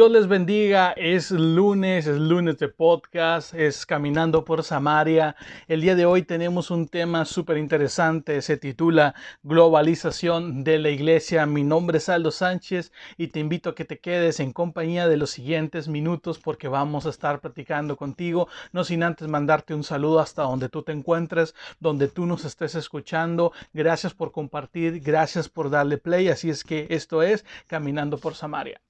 Dios les bendiga, es lunes, es lunes de podcast, es Caminando por Samaria. El día de hoy tenemos un tema súper interesante, se titula Globalización de la Iglesia. Mi nombre es Aldo Sánchez y te invito a que te quedes en compañía de los siguientes minutos porque vamos a estar platicando contigo, no sin antes mandarte un saludo hasta donde tú te encuentres, donde tú nos estés escuchando. Gracias por compartir, gracias por darle play, así es que esto es Caminando por Samaria.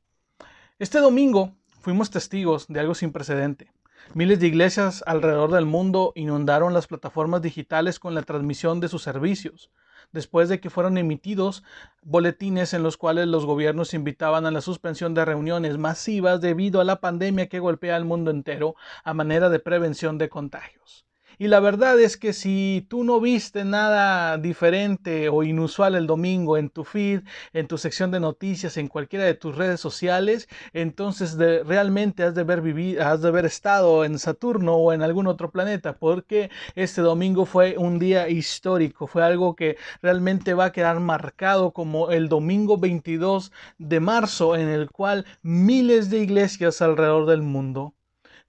Este domingo fuimos testigos de algo sin precedente. Miles de iglesias alrededor del mundo inundaron las plataformas digitales con la transmisión de sus servicios, después de que fueron emitidos boletines en los cuales los gobiernos invitaban a la suspensión de reuniones masivas debido a la pandemia que golpea al mundo entero a manera de prevención de contagios. Y la verdad es que si tú no viste nada diferente o inusual el domingo en tu feed, en tu sección de noticias, en cualquiera de tus redes sociales, entonces realmente has de, haber vivido, has de haber estado en Saturno o en algún otro planeta, porque este domingo fue un día histórico, fue algo que realmente va a quedar marcado como el domingo 22 de marzo, en el cual miles de iglesias alrededor del mundo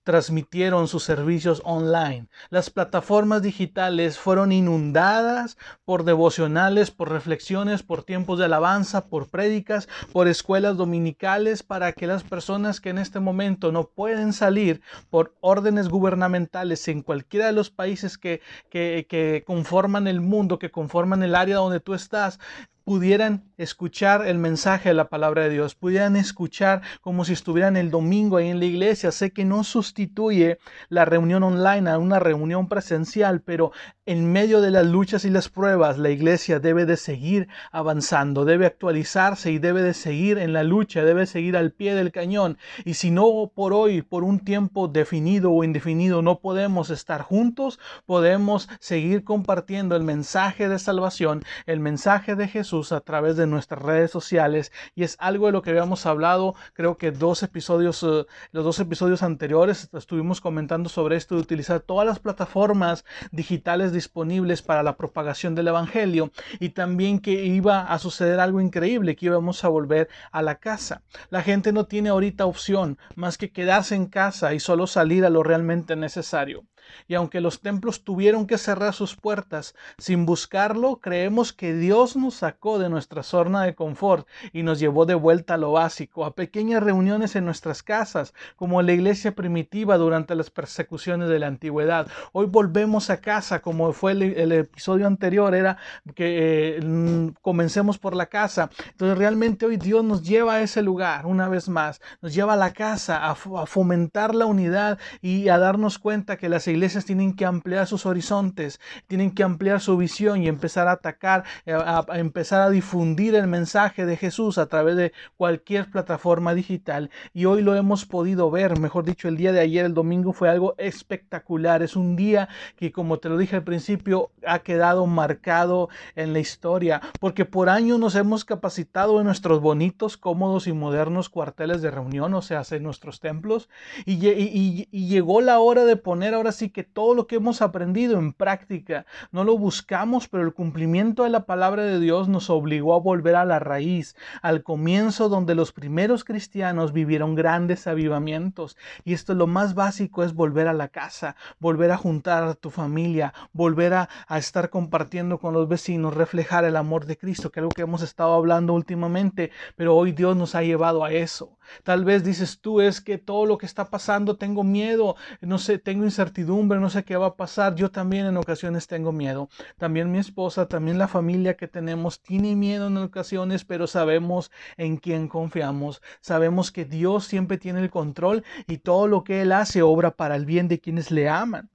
transmitieron sus servicios online. Las plataformas digitales fueron inundadas por devocionales, por reflexiones, por tiempos de alabanza, por prédicas, por escuelas dominicales para que las personas que en este momento no pueden salir por órdenes gubernamentales en cualquiera de los países que, que, que conforman el mundo, que conforman el área donde tú estás, pudieran escuchar el mensaje de la palabra de Dios, pudieran escuchar como si estuvieran el domingo ahí en la iglesia. Sé que no sustituye la reunión online a una reunión presencial, pero en medio de las luchas y las pruebas, la iglesia debe de seguir avanzando, debe actualizarse y debe de seguir en la lucha, debe seguir al pie del cañón. Y si no por hoy, por un tiempo definido o indefinido, no podemos estar juntos, podemos seguir compartiendo el mensaje de salvación, el mensaje de Jesús a través de nuestras redes sociales y es algo de lo que habíamos hablado, creo que dos episodios, eh, los dos episodios anteriores estuvimos comentando sobre esto de utilizar todas las plataformas digitales disponibles para la propagación del Evangelio y también que iba a suceder algo increíble, que íbamos a volver a la casa. La gente no tiene ahorita opción más que quedarse en casa y solo salir a lo realmente necesario. Y aunque los templos tuvieron que cerrar sus puertas sin buscarlo, creemos que Dios nos sacó de nuestra zona de confort y nos llevó de vuelta a lo básico, a pequeñas reuniones en nuestras casas, como la iglesia primitiva durante las persecuciones de la antigüedad. Hoy volvemos a casa, como fue el, episodio anterior, era que eh, comencemos por la casa. Entonces realmente hoy Dios nos lleva a ese lugar, una vez más, nos lleva a la casa, a, a fomentar la unidad y a darnos cuenta que las iglesias tienen que ampliar sus horizontes, tienen que ampliar su visión y empezar a atacar, eh, a, empezar a difundir el mensaje de Jesús a través de cualquier plataforma digital. Y hoy lo hemos podido ver, mejor dicho, el día de ayer, el domingo, fue algo espectacular. Es un día que, como te lo dije al principio, ha quedado marcado en la historia, porque por años nos hemos capacitado en nuestros bonitos, cómodos y modernos cuarteles de reunión, o sea, en nuestros templos, y, y, y llegó la hora de poner ahora sí que todo lo que hemos aprendido en práctica no lo buscamos, pero el cumplimiento de la palabra de Dios nos obligó a volver a la raíz, al comienzo donde los primeros cristianos vivieron grandes avivamientos. Y esto lo más básico es volver a la casa, volver a juntar a tu familia, volver a, a estar compartiendo con los vecinos, reflejar el amor de Cristo, que es algo que hemos estado hablando últimamente, pero hoy Dios nos ha llevado a eso. Tal vez dices tú es que todo lo que está pasando tengo miedo, no sé, tengo incertidumbre, no sé qué va a pasar. Yo también en ocasiones tengo miedo. También mi esposa, también la familia que tenemos tiene miedo en ocasiones, pero sabemos en quién confiamos. Sabemos que Dios siempre tiene el control y todo lo que Él hace obra para el bien de quienes le aman.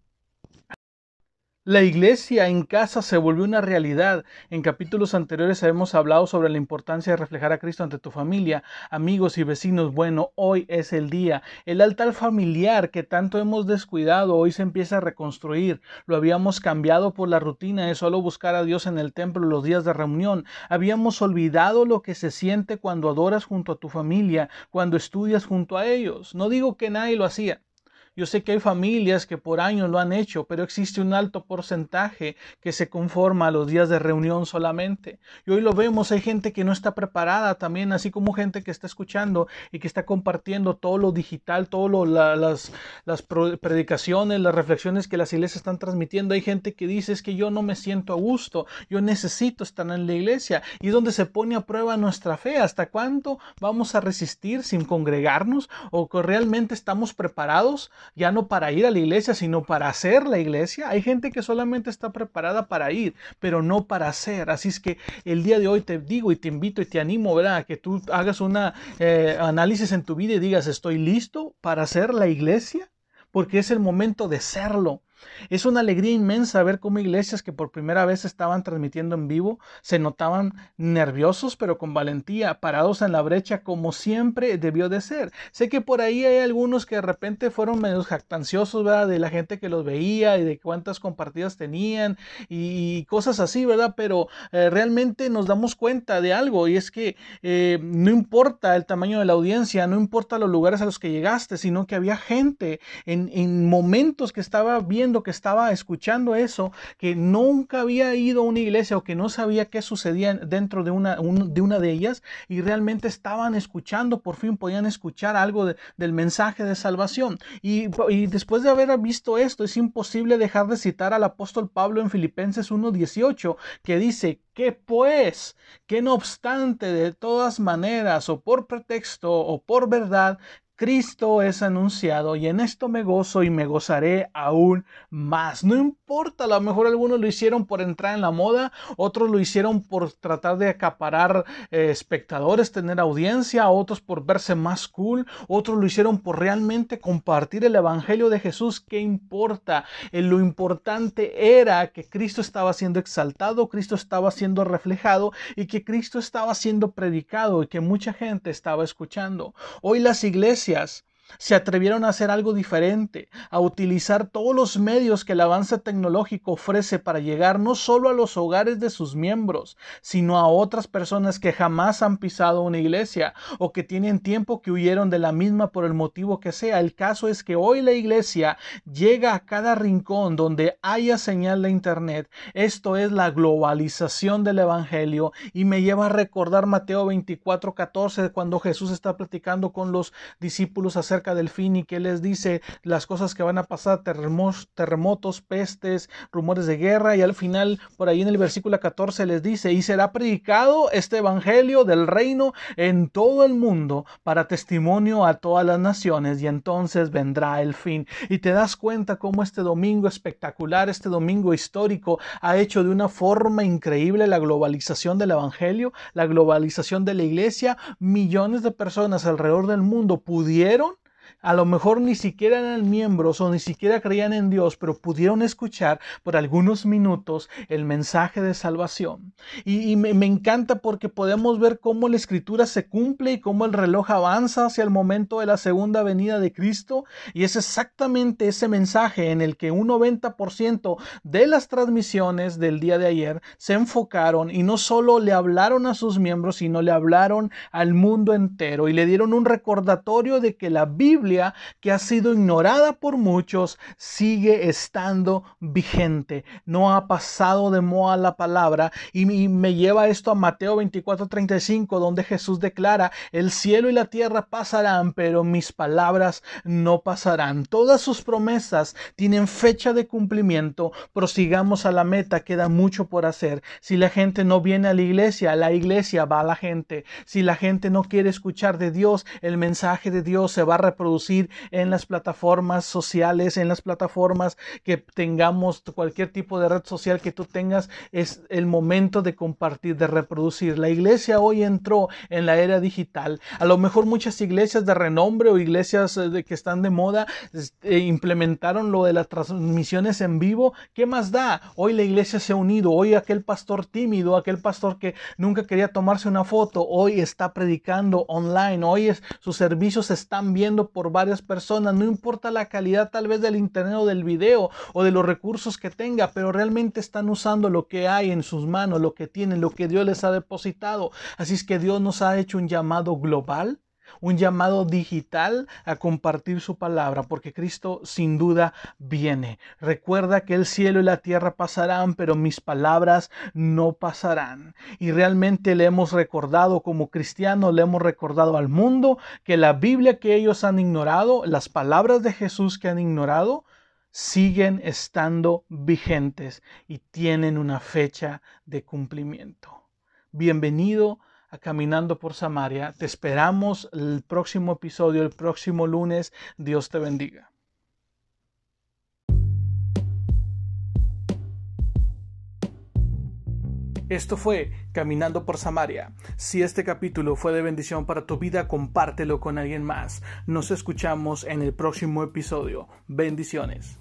La iglesia en casa se volvió una realidad. En capítulos anteriores hemos hablado sobre la importancia de reflejar a Cristo ante tu familia, amigos y vecinos. Bueno, hoy es el día. El altar familiar que tanto hemos descuidado hoy se empieza a reconstruir. Lo habíamos cambiado por la rutina de solo buscar a Dios en el templo los días de reunión. Habíamos olvidado lo que se siente cuando adoras junto a tu familia, cuando estudias junto a ellos. No digo que nadie lo hacía Yo sé que hay familias que por años lo han hecho, pero existe un alto porcentaje que se conforma a los días de reunión solamente. Y hoy lo vemos, hay gente que no está preparada también, así como gente que está escuchando y que está compartiendo todo lo digital, todo las, las predicaciones, las reflexiones que las iglesias están transmitiendo. Hay gente que dice es que yo no me siento a gusto, yo necesito estar en la iglesia. Y es donde se pone a prueba nuestra fe. ¿Hasta cuánto vamos a resistir sin congregarnos? ¿O que realmente estamos preparados? Ya no para ir a la iglesia, sino para hacer la iglesia. Hay gente que solamente está preparada para ir, pero no para hacer. Así es que el día de hoy te digo y te invito y te animo, ¿verdad? Que tú hagas un eh, análisis en tu vida y digas, ¿estoy listo para hacer la iglesia? Porque es el momento de serlo. Es una alegría inmensa ver cómo iglesias que por primera vez estaban transmitiendo en vivo se notaban nerviosos pero con valentía, parados en la brecha como siempre debió de ser. Sé que por ahí hay algunos que de repente fueron medio jactanciosos, ¿verdad? De la gente que los veía y de cuántas compartidas tenían y cosas así, ¿verdad? Pero eh, realmente nos damos cuenta de algo y es que eh, no importa el tamaño de la audiencia, no importa los lugares a los que llegaste, sino que había gente en, en momentos que estaba que estaba escuchando eso, que nunca había ido a una iglesia o que no sabía qué sucedía dentro de una, de, una de ellas y realmente estaban escuchando, por fin podían escuchar algo del mensaje de salvación. Y, y después de haber visto esto, es imposible dejar de citar al apóstol Pablo en Filipenses 1.18, que dice, que pues, que no obstante de todas maneras, o por pretexto o por verdad, Cristo es anunciado y en esto me gozo y me gozaré aún más. No importa, a lo mejor algunos lo hicieron por entrar en la moda, otros lo hicieron por tratar de acaparar eh, espectadores, tener audiencia, otros por verse más cool, otros lo hicieron por realmente compartir el Evangelio de Jesús. ¿Qué importa? Eh, lo importante era que Cristo estaba siendo exaltado, Cristo estaba siendo reflejado y que Cristo estaba siendo predicado y que mucha gente estaba escuchando. Hoy las iglesias gracias se atrevieron a hacer algo diferente, a utilizar todos los medios que el avance tecnológico ofrece para llegar no solo a los hogares de sus miembros, sino a otras personas que jamás han pisado una iglesia o que tienen tiempo que huyeron de la misma por el motivo que sea. El caso es que hoy la iglesia llega a cada rincón donde haya señal de internet. Esto es la globalización del evangelio y me lleva a recordar Mateo 24, 14 cuando Jesús está platicando con los discípulos acerca del fin y que les dice las cosas que van a pasar, terremotos, terremotos, pestes, rumores de guerra y al final por ahí en el versículo 14 les dice, y será predicado este evangelio del reino en todo el mundo para testimonio a todas las naciones y entonces vendrá el fin. Y te das cuenta cómo este domingo espectacular, este domingo histórico ha hecho de una forma increíble la globalización del evangelio, la globalización de la iglesia, millones de personas alrededor del mundo pudieron a lo mejor ni siquiera eran miembros o ni siquiera creían en Dios, pero pudieron escuchar por algunos minutos el mensaje de salvación. Y, me, me, encanta porque podemos ver cómo la escritura se cumple y cómo el reloj avanza hacia el momento de la segunda venida de Cristo. Y es exactamente ese mensaje en el que un 90% de las transmisiones del día de ayer se enfocaron y no solo le hablaron a sus miembros, sino le hablaron al mundo entero y le dieron un recordatorio de que la Biblia que ha sido ignorada por muchos sigue estando vigente. No ha pasado de moda la palabra y me lleva esto a Mateo 24:35 donde Jesús declara, el cielo y la tierra pasarán, pero mis palabras no pasarán. Todas sus promesas tienen fecha de cumplimiento. Prosigamos a la meta, queda mucho por hacer. Si la gente no viene a la iglesia, la iglesia va a la gente. Si la gente no quiere escuchar de Dios, el mensaje de Dios se va a reproducir en las plataformas sociales, en las plataformas que tengamos, cualquier tipo de red social que tú tengas, es el momento de compartir, de reproducir. La iglesia hoy entró en la era digital. A lo mejor muchas iglesias de renombre o iglesias eh, que están de moda este, implementaron lo de las transmisiones en vivo. ¿Qué más da? Hoy la iglesia se ha unido. Hoy aquel pastor tímido, aquel pastor que nunca quería tomarse una foto, hoy está predicando online. Hoy sus servicios se están viendo por varias personas, no importa la calidad tal vez del internet o del video o de los recursos que tenga, pero realmente están usando lo que hay en sus manos, lo que tienen, lo que Dios les ha depositado. Así es que Dios nos ha hecho un llamado global un llamado digital a compartir su palabra, porque Cristo sin duda viene. Recuerda que el cielo y la tierra pasarán, pero mis palabras no pasarán. Y realmente le hemos recordado como cristianos, le hemos recordado al mundo que la Biblia que ellos han ignorado, las palabras de Jesús que han ignorado, siguen estando vigentes y tienen una fecha de cumplimiento. Bienvenido Caminando por Samaria. Te esperamos el próximo episodio, el próximo lunes. Dios te bendiga. Esto fue Caminando por Samaria. Si este capítulo fue de bendición para tu vida, compártelo con alguien más. Nos escuchamos en el próximo episodio. Bendiciones.